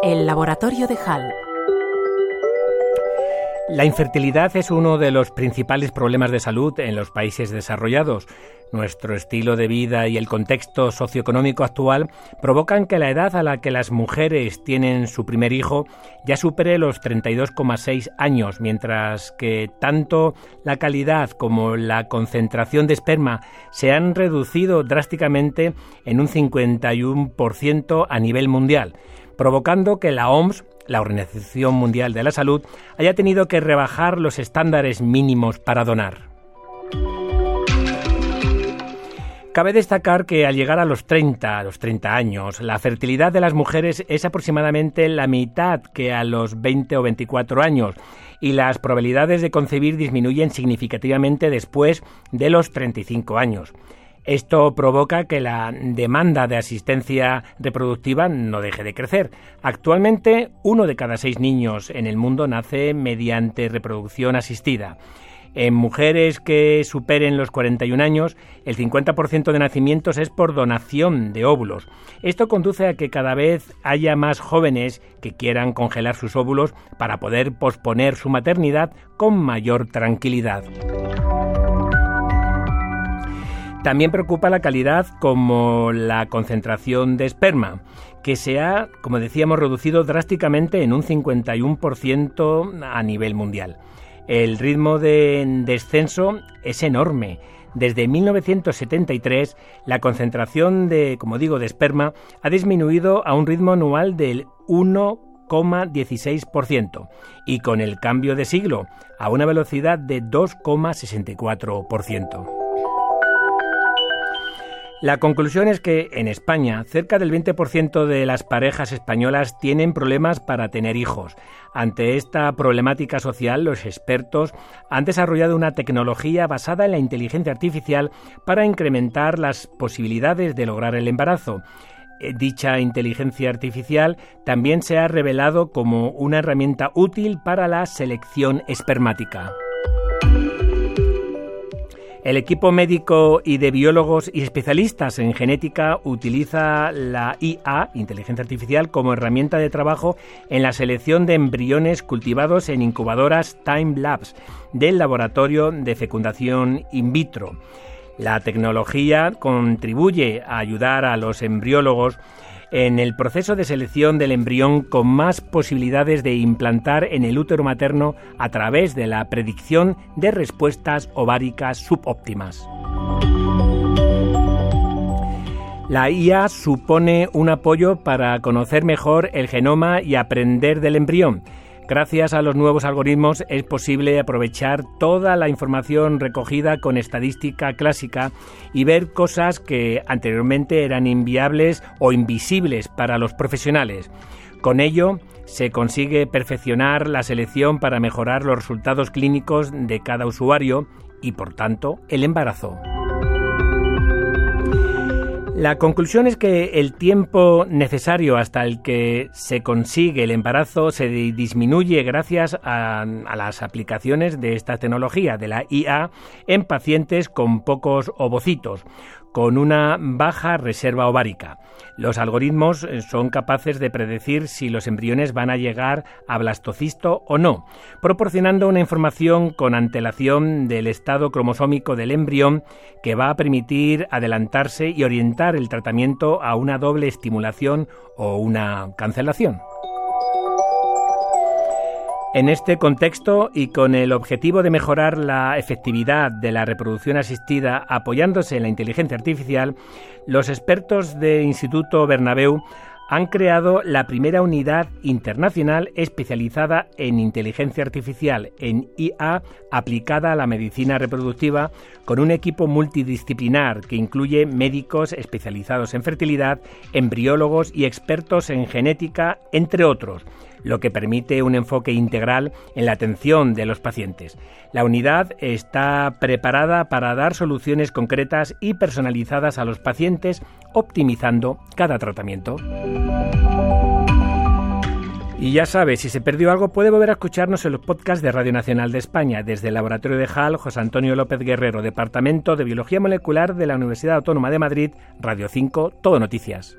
El laboratorio de Hall. La infertilidad es uno de los principales problemas de salud en los países desarrollados. Nuestro estilo de vida y el contexto socioeconómico actual provocan que la edad a la que las mujeres tienen su primer hijo ya supere los 32,6 años, mientras que tanto la calidad como la concentración de esperma se han reducido drásticamente en un 51% a nivel mundial, provocando que la OMS la Organización Mundial de la Salud haya tenido que rebajar los estándares mínimos para donar. Cabe destacar que al llegar a los 30, a los 30 años, la fertilidad de las mujeres es aproximadamente la mitad que a los 20 o 24 años y las probabilidades de concebir disminuyen significativamente después de los 35 años. Esto provoca que la demanda de asistencia reproductiva no deje de crecer. Actualmente, uno de cada seis niños en el mundo nace mediante reproducción asistida. En mujeres que superen los 41 años, el 50% de nacimientos es por donación de óvulos. Esto conduce a que cada vez haya más jóvenes que quieran congelar sus óvulos para poder posponer su maternidad con mayor tranquilidad. También preocupa la calidad como la concentración de esperma, que se ha, como decíamos, reducido drásticamente en un 51% a nivel mundial. El ritmo de descenso es enorme. Desde 1973, la concentración de, como digo, de esperma ha disminuido a un ritmo anual del 1,16% y con el cambio de siglo a una velocidad de 2,64%. La conclusión es que en España cerca del 20% de las parejas españolas tienen problemas para tener hijos. Ante esta problemática social, los expertos han desarrollado una tecnología basada en la inteligencia artificial para incrementar las posibilidades de lograr el embarazo. Eh, dicha inteligencia artificial también se ha revelado como una herramienta útil para la selección espermática. El equipo médico y de biólogos y especialistas en genética utiliza la IA, inteligencia artificial, como herramienta de trabajo en la selección de embriones cultivados en incubadoras Time Labs del laboratorio de fecundación in vitro. La tecnología contribuye a ayudar a los embriólogos en el proceso de selección del embrión con más posibilidades de implantar en el útero materno a través de la predicción de respuestas ováricas subóptimas. La IA supone un apoyo para conocer mejor el genoma y aprender del embrión Gracias a los nuevos algoritmos es posible aprovechar toda la información recogida con estadística clásica y ver cosas que anteriormente eran inviables o invisibles para los profesionales. Con ello, se consigue perfeccionar la selección para mejorar los resultados clínicos de cada usuario y, por tanto, el embarazo. La conclusión es que el tiempo necesario hasta el que se consigue el embarazo se disminuye gracias a, las aplicaciones de esta tecnología, de la IA, en pacientes con pocos ovocitos, con una baja reserva ovárica. Los algoritmos eh, son capaces de predecir si los embriones van a llegar a blastocisto o no, proporcionando una información con antelación del estado cromosómico del embrión que va a permitir adelantarse y orientar el tratamiento a una doble estimulación o una cancelación. En este contexto y con el objetivo de mejorar la efectividad de la reproducción asistida apoyándose en la inteligencia artificial, los expertos del Instituto Bernabeu han creado la primera unidad internacional especializada en inteligencia artificial, en IA, aplicada a la medicina reproductiva, con un equipo multidisciplinar que incluye médicos especializados en fertilidad, embriólogos y expertos en genética, entre otros lo que permite un enfoque integral en la atención de los pacientes. La unidad está preparada para dar soluciones concretas y personalizadas a los pacientes, optimizando cada tratamiento. Y ya sabe, si se perdió algo puede volver a escucharnos en los podcasts de Radio Nacional de España, desde el Laboratorio de HAL, José Antonio López Guerrero, Departamento de Biología Molecular de la Universidad Autónoma de Madrid, Radio 5, Todo Noticias.